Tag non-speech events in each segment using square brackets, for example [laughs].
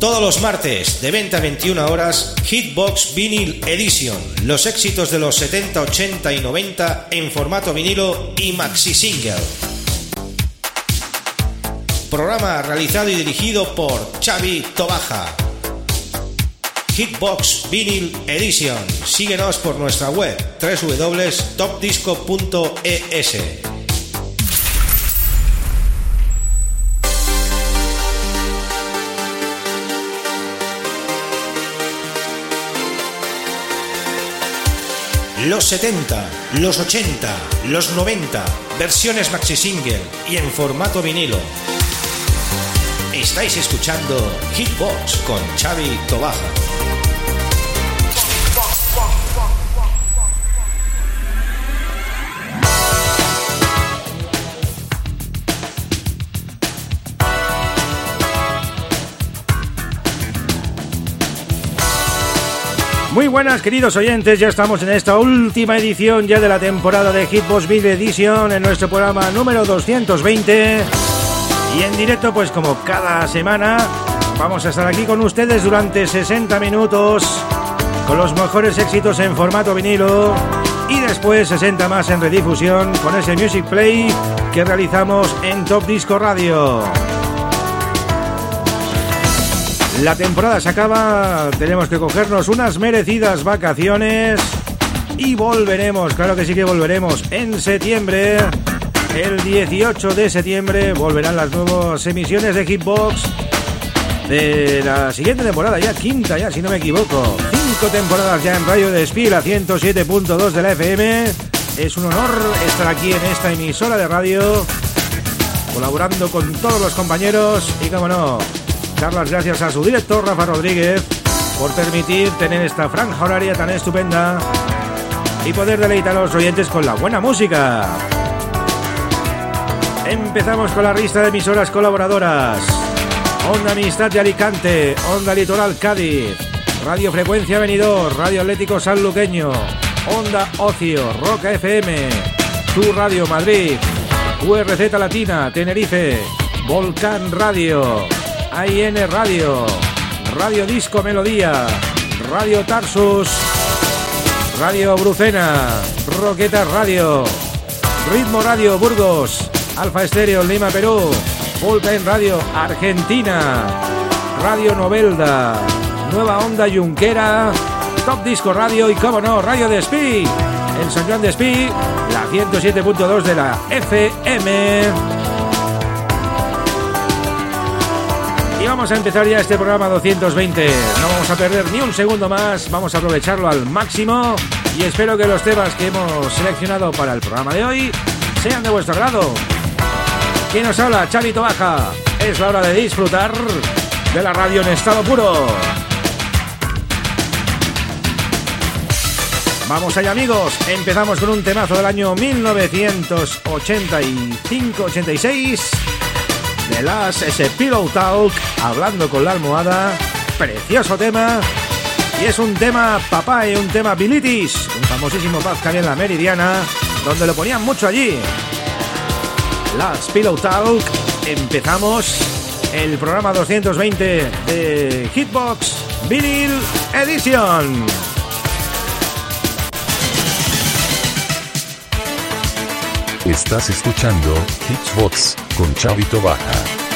Todos los martes de 20 a 21 horas, Hitbox Vinyl Edition. Los éxitos de los 70, 80 y 90 en formato vinilo y maxi single. Programa realizado y dirigido por Xavi Tobaja. Hitbox Vinyl Edition. Síguenos por nuestra web www.topdisco.es. Los 70, los 80, los 90, versiones maxi single y en formato vinilo. Estáis escuchando Hitbox con Xavi Tobaja. Muy buenas queridos oyentes, ya estamos en esta última edición ya de la temporada de Hitbox Video Edition en nuestro programa número 220 y en directo pues como cada semana vamos a estar aquí con ustedes durante 60 minutos con los mejores éxitos en formato vinilo y después 60 más en redifusión con ese Music Play que realizamos en Top Disco Radio. La temporada se acaba, tenemos que cogernos unas merecidas vacaciones y volveremos, claro que sí que volveremos en septiembre. El 18 de septiembre volverán las nuevas emisiones de Hitbox de la siguiente temporada, ya quinta ya si no me equivoco. Cinco temporadas ya en Radio de a 107.2 de la FM. Es un honor estar aquí en esta emisora de radio, colaborando con todos los compañeros y, como no, dar las gracias a su director Rafa Rodríguez por permitir tener esta franja horaria tan estupenda y poder deleitar a los oyentes con la buena música. Empezamos con la lista de emisoras colaboradoras. Onda Amistad de Alicante, Onda Litoral Cádiz, Radio Frecuencia Venidor, Radio Atlético Sanluqueño, Onda Ocio, Roca FM, Tu Radio Madrid, QRZ Latina, Tenerife, Volcán Radio, AIN Radio, Radio Disco Melodía, Radio Tarsus, Radio Brucena, Roqueta Radio, Ritmo Radio Burgos, Alfa Estéreo Lima Perú, Time Radio Argentina, Radio Novelda, Nueva Onda Yunquera, Top Disco Radio y, como no, Radio Despí, en San Juan Despí, la 107.2 de la FM. Vamos a empezar ya este programa 220. No vamos a perder ni un segundo más, vamos a aprovecharlo al máximo y espero que los temas que hemos seleccionado para el programa de hoy sean de vuestro agrado. ¿Quién nos habla? Chavito Baja. Es la hora de disfrutar de la radio en estado puro. Vamos allá amigos, empezamos con un temazo del año 1985-86 de las ese Pillow Talk, hablando con la almohada, precioso tema. Y es un tema papá y un tema bilitis, un famosísimo había en la Meridiana, donde lo ponían mucho allí. Las Pillow Talk, empezamos el programa 220 de Hitbox Vinyl Edition. Estás escuchando Hitbox con Chavito Baja.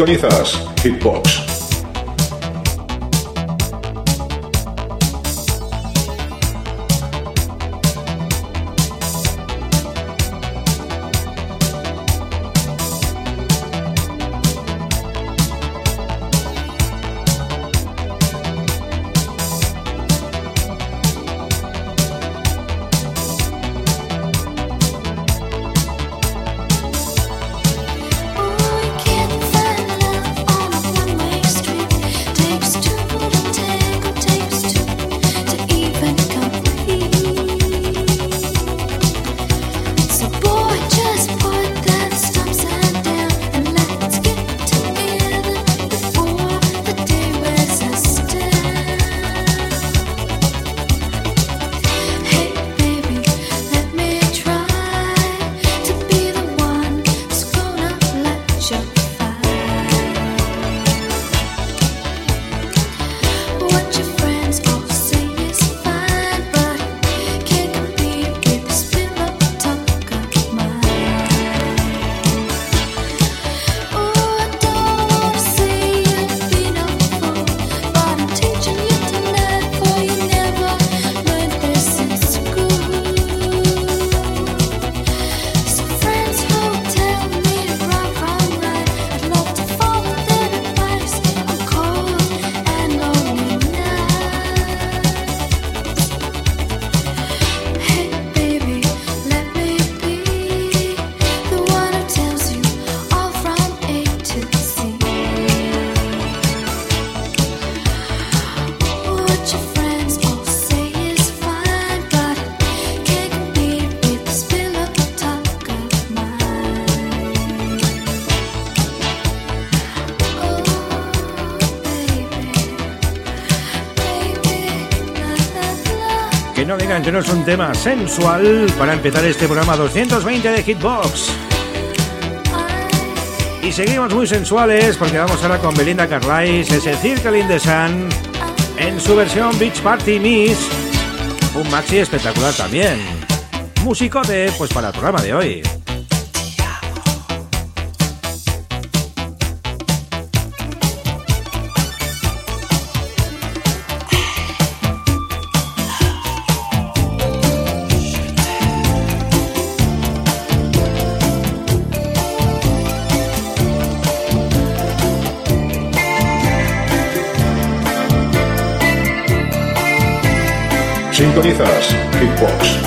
Sintonizas Hitbox. Que no es un tema sensual para empezar este programa 220 de Hitbox. Y seguimos muy sensuales porque vamos ahora con Belinda Carlisle, ese Circle in the Sun, en su versión Beach Party Miss. Un maxi espectacular también. Musicote, pues para el programa de hoy. Sintonizas Hitbox.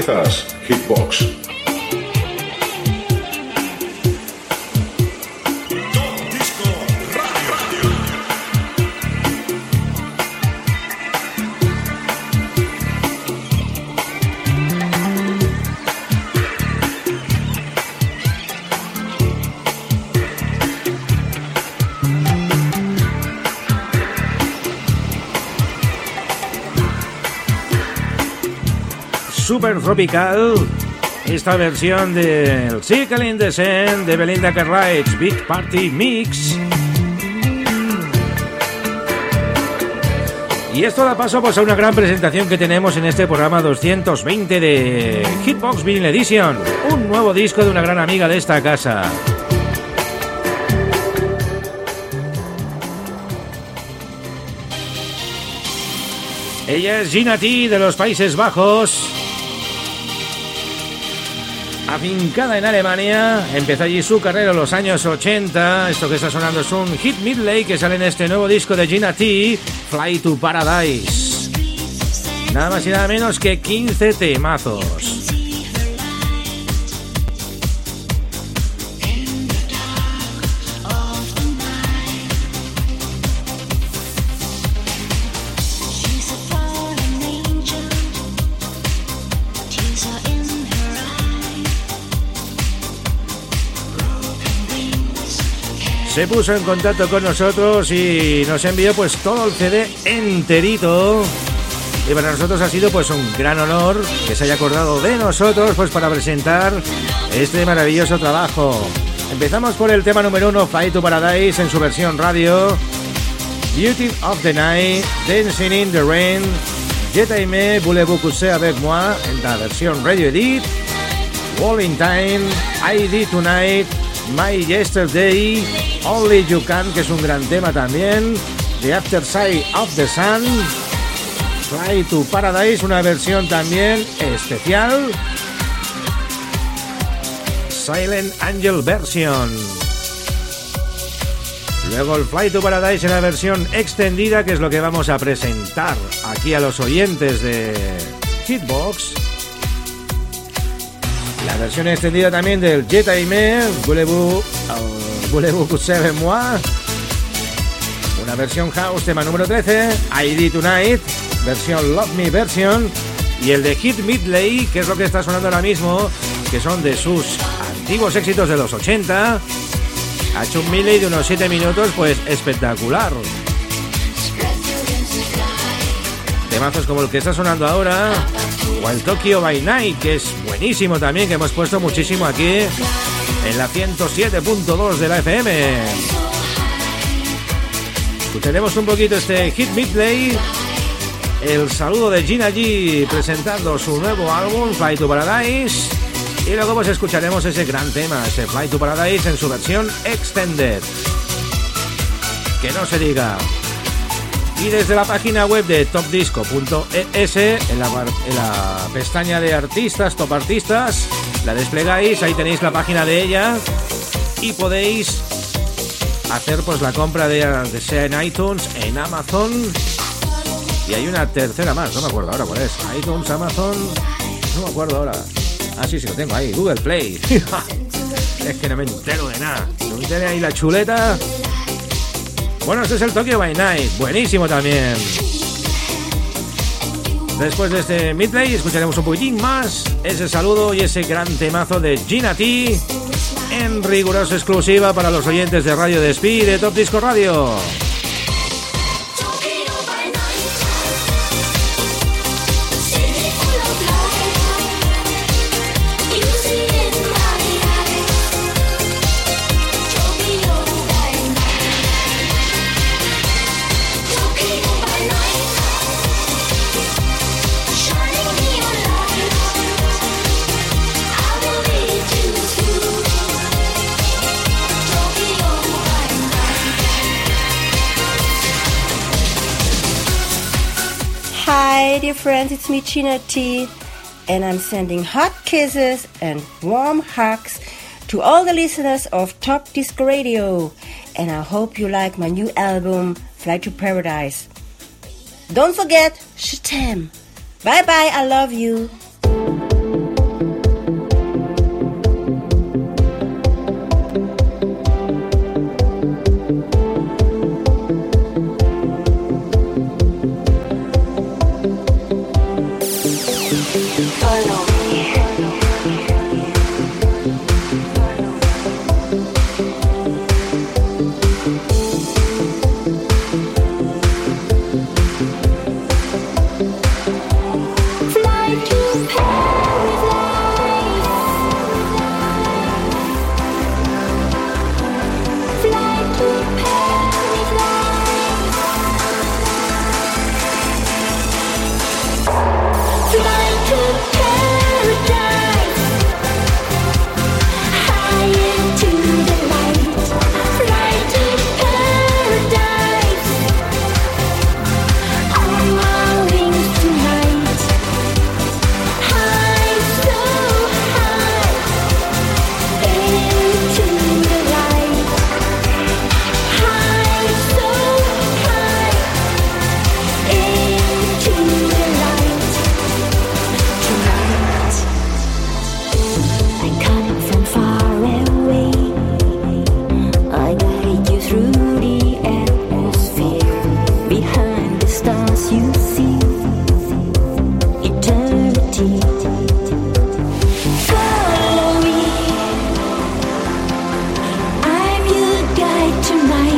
21st. Super tropical. Esta versión del Circle in the Sand de Belinda Cartwright's Big Party Mix. Y esto da paso pues, a una gran presentación que tenemos en este programa 220 de Hitbox Vinyl Edition, un nuevo disco de una gran amiga de esta casa. Ella es Gina T de los Países Bajos afincada en Alemania. Empezó allí su carrera en los años 80. Esto que está sonando es un hit midley que sale en este nuevo disco de Gina T, Fly to Paradise. Nada más y nada menos que 15 temazos. Se puso en contacto con nosotros y nos envió pues todo el CD enterito. Y para nosotros ha sido pues un gran honor que se haya acordado de nosotros pues para presentar este maravilloso trabajo. Empezamos por el tema número uno, Fly to Paradise en su versión radio. Beauty of the Night, Dancing in the Rain, Je t'aime, voulez-vous coucher avec moi en la versión radio edit. Wall in Time, ID Tonight, My Yesterday, Only You Can, que es un gran tema también, The After Side of the Sun, Fly to Paradise, una versión también especial, Silent Angel Version. Luego el Fly to Paradise en la versión extendida, que es lo que vamos a presentar aquí a los oyentes de Hitbox. Versión extendida también del Jet Aime, Voulez-vous coucher moi? Una versión house, tema número 13, ID Tonight, versión Love Me version. Y el de Hit Midley, que es lo que está sonando ahora mismo, que son de sus antiguos éxitos de los 80. Ha hecho un midley de unos 7 minutos, pues espectacular. Temazos como el que está sonando ahora, o el Tokyo by Night, que es buenísimo también, que hemos puesto muchísimo aquí en la 107.2 de la FM. Escucharemos un poquito este Hit Midley, el saludo de Gina G presentando su nuevo álbum Fly to Paradise y luego pues escucharemos ese gran tema, ese Fly to Paradise en su versión extended. Que no se diga. Y desde la página web de topdisco.es, en la, en la pestaña de artistas, top artistas, la desplegáis, ahí tenéis la página de ella y podéis hacer pues la compra de, de sea en iTunes, en Amazon y hay una tercera más, no me acuerdo ahora cuál es. iTunes, Amazon, no me acuerdo ahora. Ah, sí, sí, lo tengo ahí, Google Play. [laughs] es que no me entero de nada. No me ahí la chuleta. Bueno, este es el Tokyo by Night, buenísimo también. Después de este midplay escucharemos un poquitín más ese saludo y ese gran temazo de Gina T en rigurosa exclusiva para los oyentes de Radio Despí de Top Disco Radio. Hi, dear friends, it's me, China T, and I'm sending hot kisses and warm hugs to all the listeners of Top Disc Radio, and I hope you like my new album, Fly to Paradise. Don't forget, Shatem. Bye bye, I love you. tonight.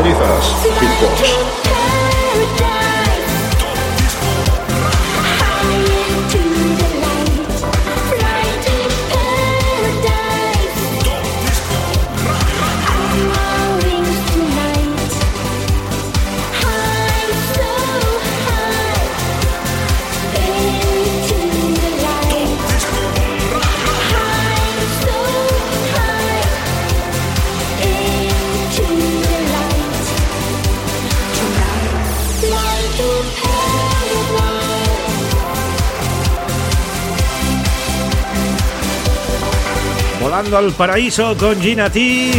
sintonizas Filcos. Al paraíso con Gina T.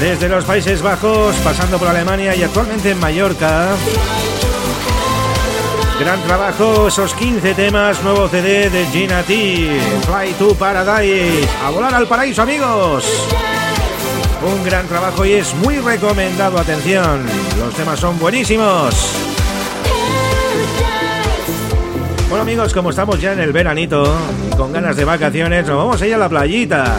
Desde los Países Bajos, pasando por Alemania y actualmente en Mallorca. Gran trabajo, esos 15 temas, nuevo CD de Gina T. Fly to Paradise. A volar al paraíso, amigos. Un gran trabajo y es muy recomendado, atención. Los temas son buenísimos. Bueno amigos, como estamos ya en el veranito con ganas de vacaciones, nos vamos a ir a la playita.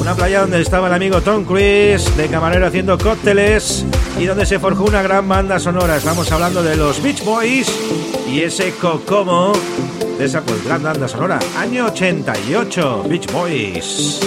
Una playa donde estaba el amigo Tom Cruise de camarero haciendo cócteles y donde se forjó una gran banda sonora. Estamos hablando de los Beach Boys y ese Cocomo de esa pues gran banda sonora. Año 88, Beach Boys.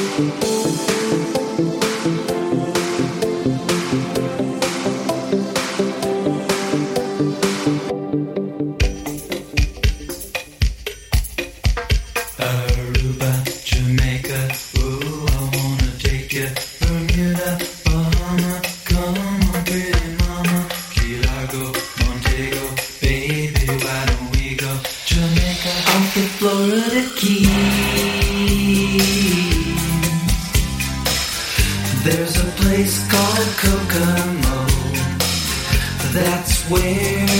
we go. Jamaica, off the Florida Keys. There's a place called Kokomo. That's where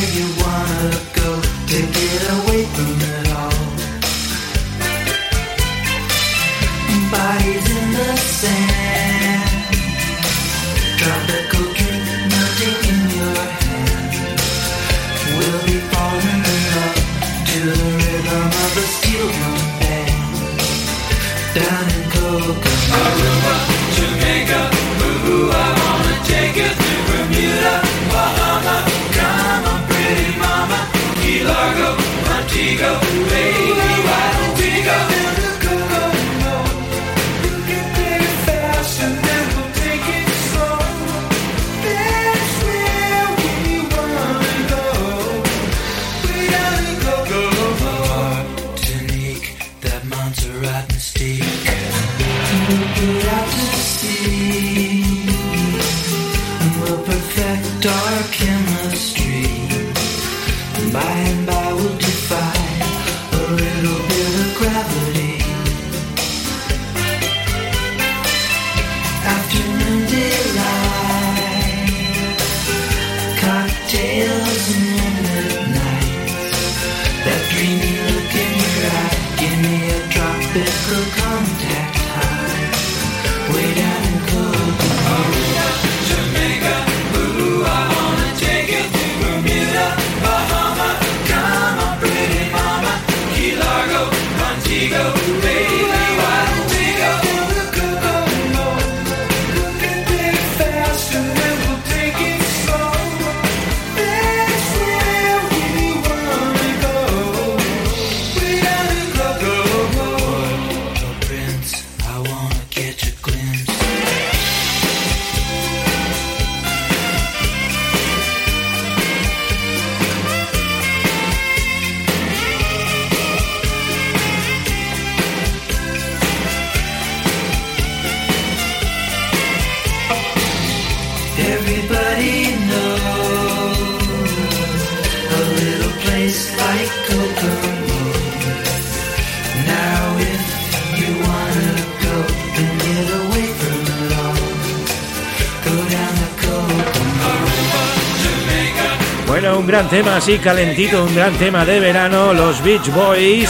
tema así calentito, un gran tema de verano, los Beach Boys.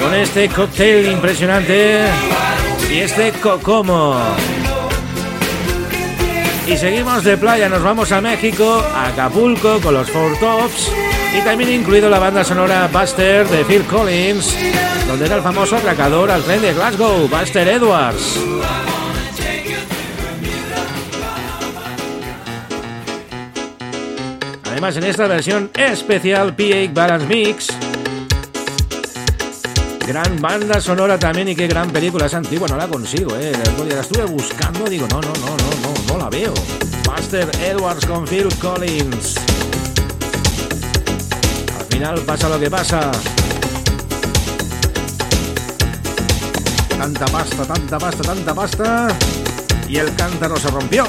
Con este cóctel impresionante y este cocomo. Y seguimos de playa, nos vamos a México, a Acapulco con los Four Tops y también incluido la banda sonora Buster de Phil Collins, donde era el famoso atracador al tren de Glasgow, Buster Edwards. En esta versión especial PA Balance Mix, gran banda sonora también y qué gran película es antigua, no la consigo, eh. La estuve buscando, digo, no, no, no, no, no, no la veo. Buster Edwards con Phil Collins. Al final pasa lo que pasa. Tanta pasta, tanta pasta, tanta pasta. Y el cántaro se rompió.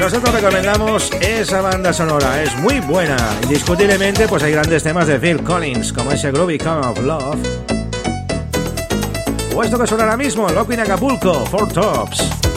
Nosotros recomendamos esa banda sonora, es muy buena. Indiscutiblemente, pues hay grandes temas de Phil Collins, como ese Groovy Come of Love. O esto que suena ahora mismo, Loco in Acapulco, Four Tops.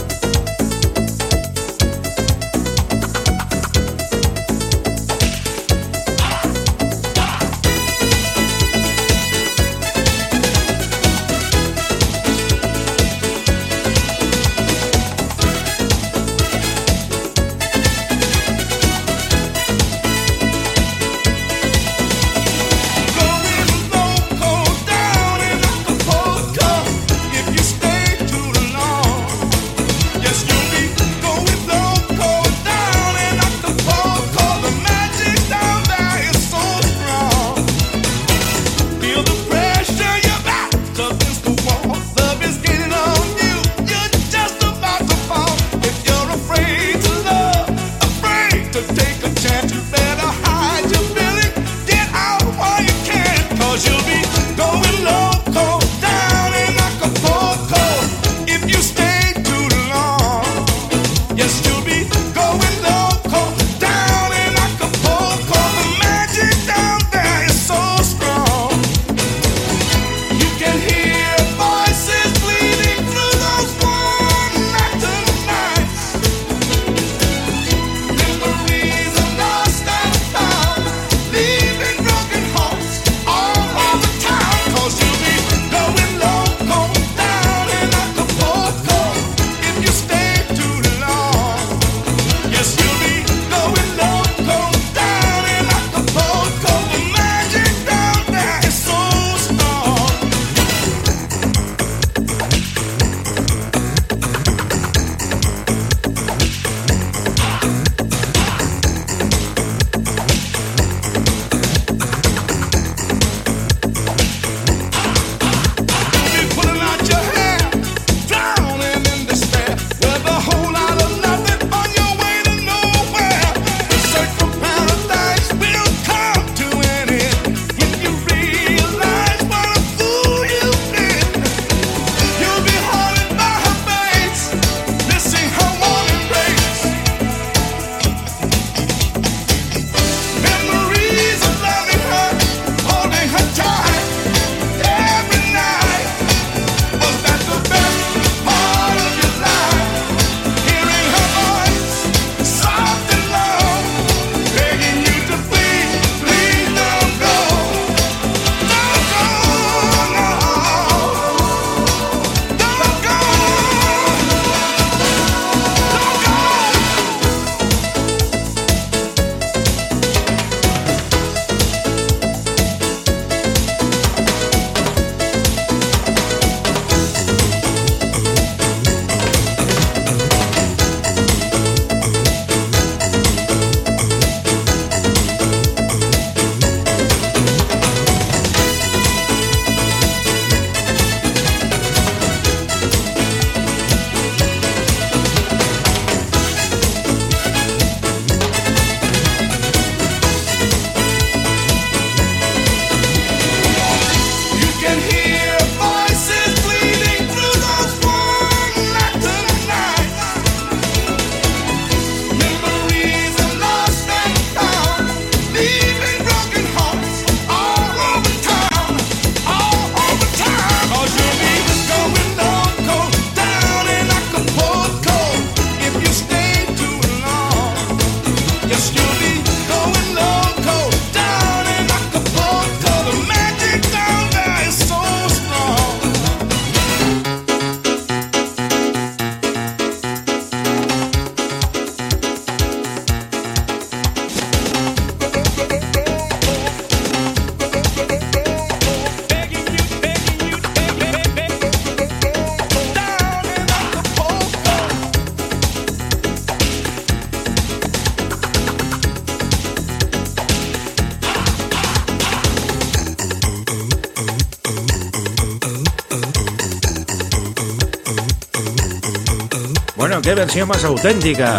Versión más auténtica.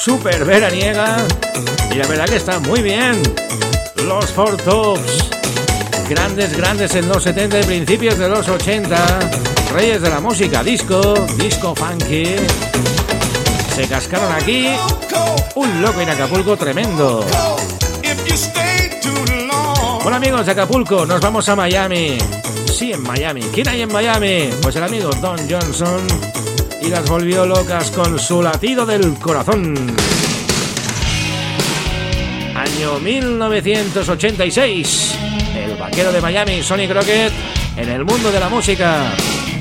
Súper veraniega. Y la verdad que está muy bien. Los Four Tops. Grandes, grandes en los 70 y principios de los 80. Reyes de la música disco, disco funky. Se cascaron aquí un loco en Acapulco tremendo. Hola amigos de Acapulco, nos vamos a Miami. Sí, en Miami. ¿Quién hay en Miami? Pues el amigo Don Johnson. Y las volvió locas con su latido del corazón. Año 1986. El vaquero de Miami, Sonny Crockett, en el mundo de la música.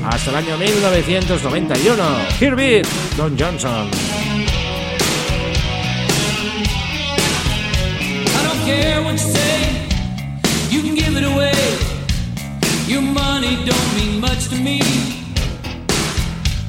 Hasta el año 1991. Herbie Don Johnson. Care what you say. You can give it away. Your money don't mean much to me.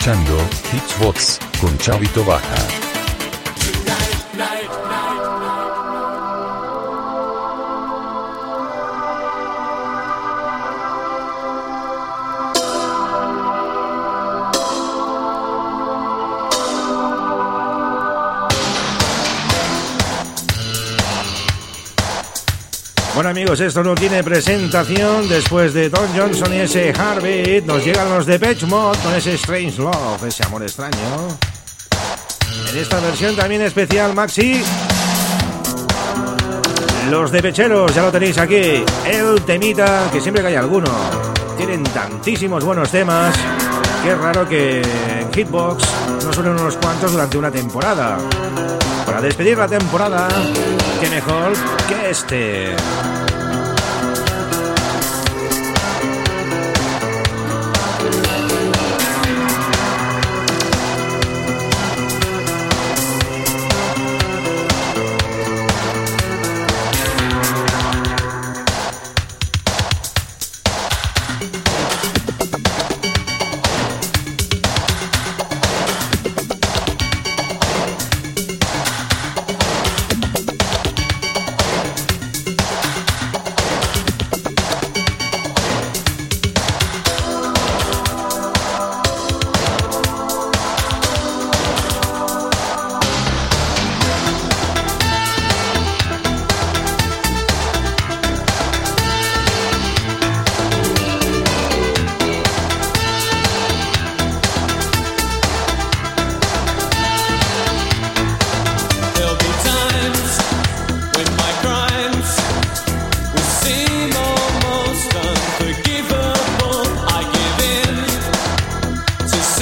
escuchando Hitchbox con Chavito Baja. Amigos, esto no tiene presentación. Después de Don Johnson y ese Heartbeat, nos llegan los de Mod con ese Strange Love, ese amor extraño. En esta versión también especial, Maxi. Los de Pecheros, ya lo tenéis aquí. El temita, que siempre que hay alguno. Tienen tantísimos buenos temas. Qué raro que en Hitbox no suenen unos cuantos durante una temporada. Para despedir la temporada, qué mejor que este.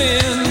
in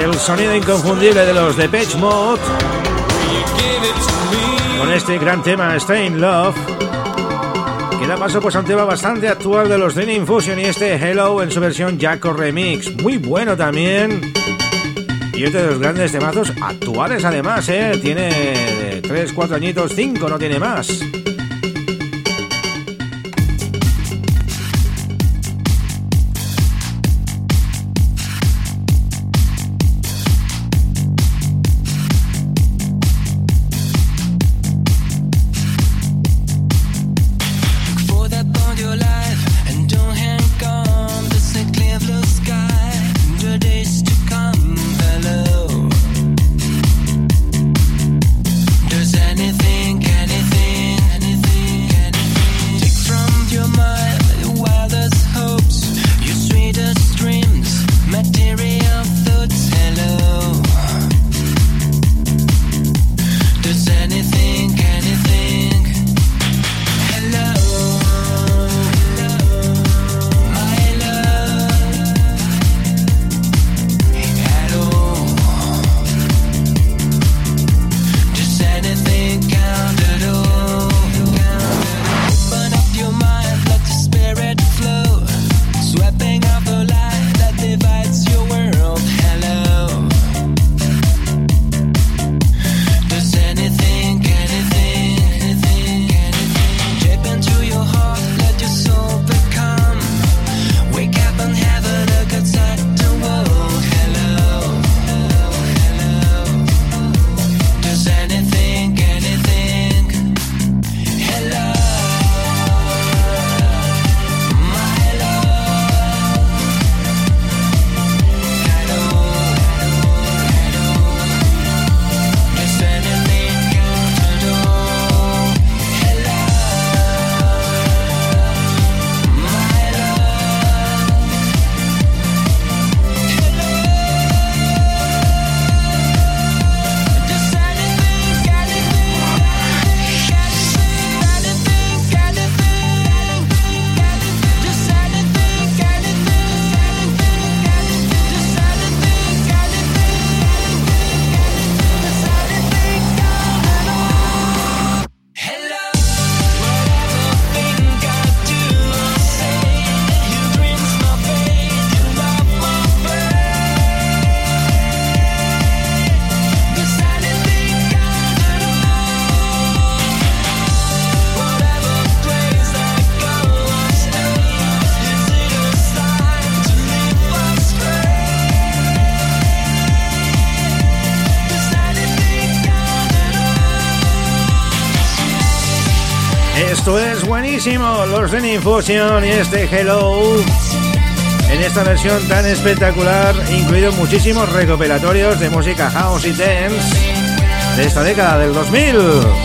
El sonido inconfundible de los Depeche Mode con este gran tema Stay in Love que da paso pues a un tema bastante actual de los Dream Infusion y este Hello en su versión Jaco Remix muy bueno también y otro de los grandes temazos actuales además, ¿eh? Tiene 3, 4 añitos, 5, no tiene más. Los de Infusion y este Hello en esta versión tan espectacular, incluidos muchísimos recopilatorios de música house y dance de esta década del 2000.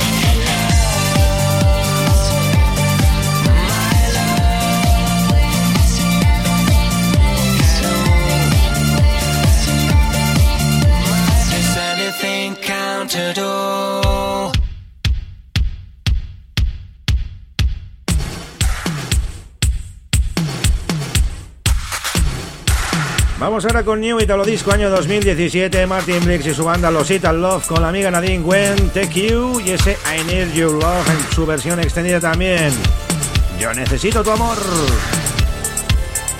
Vamos ahora con New Italo Disco año 2017. Martin Briggs y su banda Los Ital Love con la amiga Nadine Gwen, Take You y ese I Need Your Love en su versión extendida también. Yo necesito tu amor.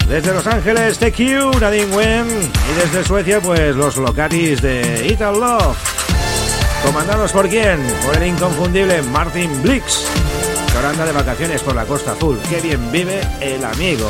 Desde Los Ángeles, Take You, Nadine Gwen. Y desde Suecia, pues los Locatis de Ital Love. ¿Comandados por quién? Por el inconfundible Martin Blix. Que ahora anda de vacaciones por la Costa Azul. Qué bien vive el amigo.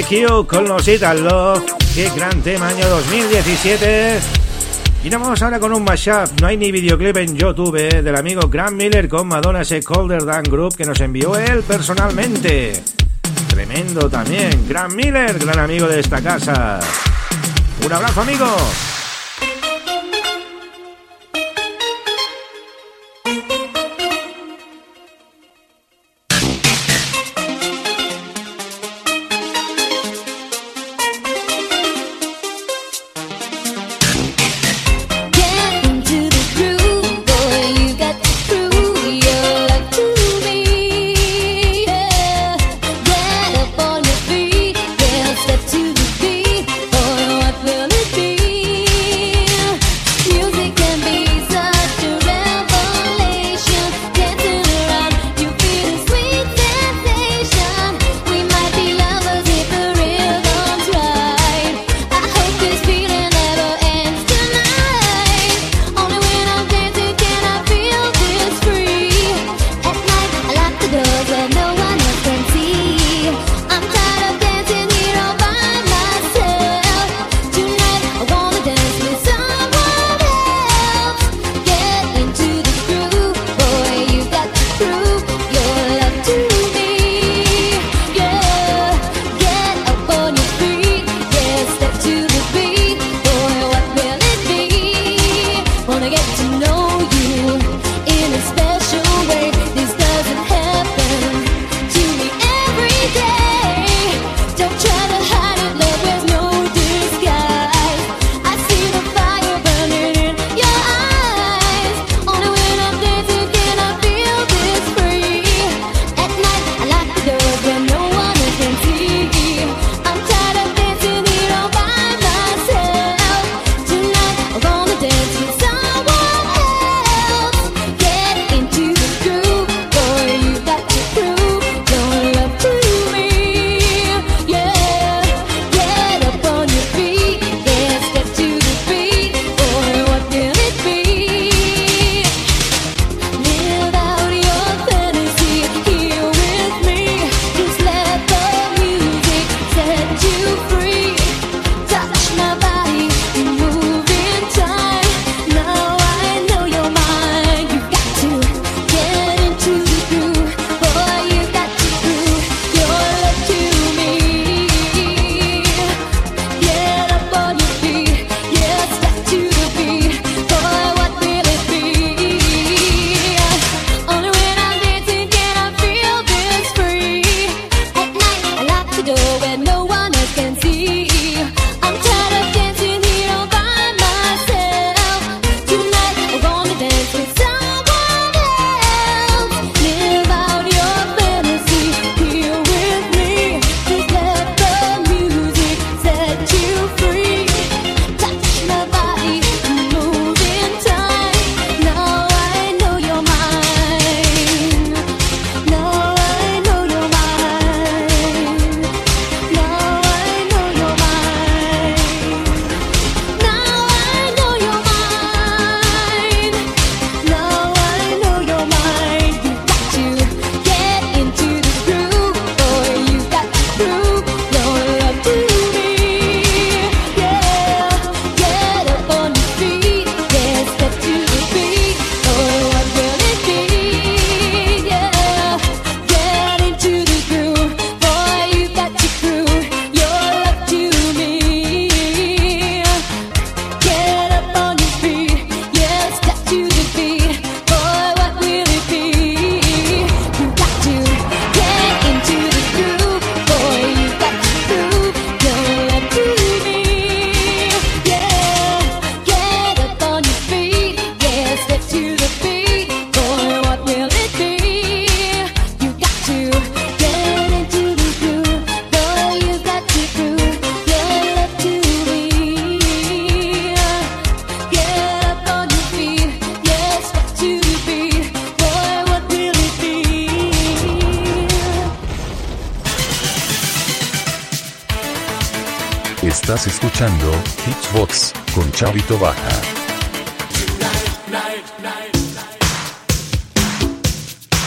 The Q con los Ital Love. Qué gran tema, año 2017. Y nos vamos ahora con un mashup. No hay ni videoclip en YouTube eh, del amigo Grant Miller con Madonna ese Colder Dan Group que nos envió él personalmente. Tremendo también. Grant Miller, gran amigo de esta casa. Un abrazo, amigo.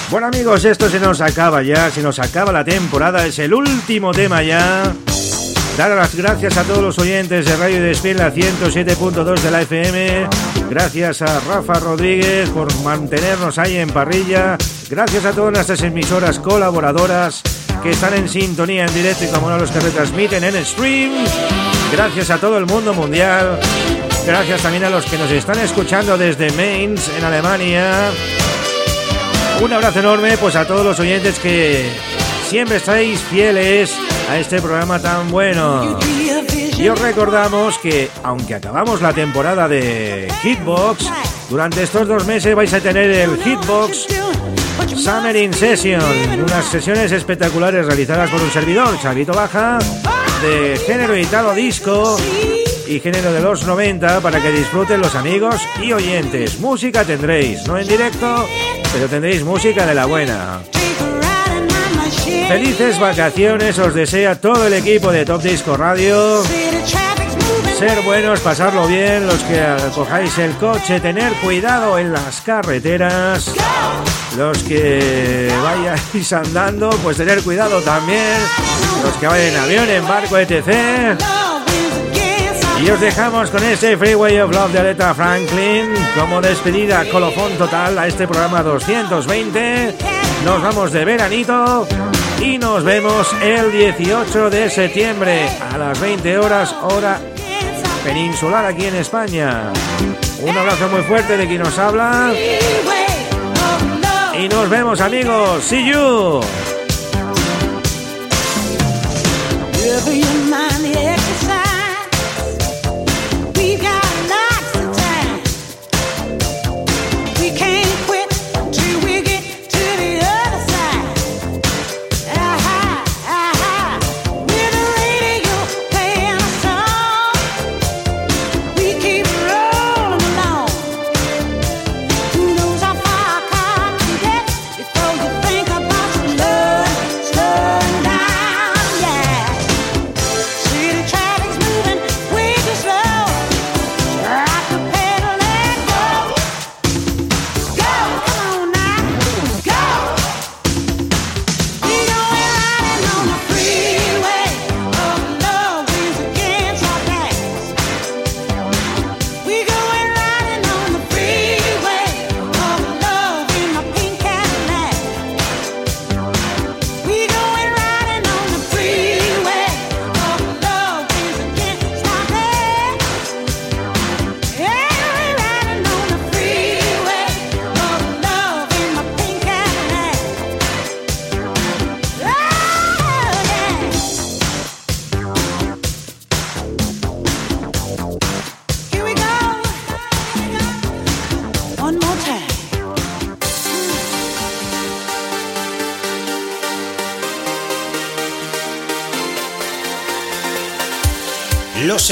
Bueno amigos, esto se nos acaba ya, se nos acaba la temporada, es el último tema ya. Dar las gracias a todos los oyentes de Radio Despiel, la 107.2 de la FM. Gracias a Rafa Rodríguez por mantenernos ahí en parrilla. Gracias a todas nuestras emisoras colaboradoras que están en sintonía en directo y como no los que retransmiten en stream. Gracias a todo el mundo mundial. Gracias también a los que nos están escuchando desde Mainz, en Alemania. Un abrazo enorme pues a todos los oyentes que siempre estáis fieles a este programa tan bueno. Y os recordamos que aunque acabamos la temporada de Hitbox, durante estos dos meses vais a tener el Hitbox Summer in Session, unas sesiones espectaculares realizadas por un servidor, Chavito Baja, de género editado disco y género de los 90 para que disfruten los amigos y oyentes. Música tendréis, no en directo, pero tendréis música de la buena. Felices vacaciones os desea todo el equipo de Top Disco Radio. Ser buenos, pasarlo bien, los que cojáis el coche, tener cuidado en las carreteras. Los que vayáis andando, pues tener cuidado también. Los que vayan en avión, en barco, etc. Y os dejamos con este Freeway of Love de Aretha Franklin como despedida colofón total a este programa 220. Nos vamos de veranito y nos vemos el 18 de septiembre a las 20 horas hora peninsular aquí en España. Un abrazo muy fuerte de quien nos habla y nos vemos amigos. See you.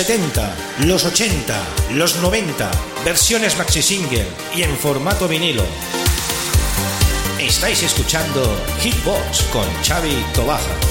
70, los 80, los 90, versiones maxi single y en formato vinilo. Estáis escuchando Hitbox con Xavi Tobaja.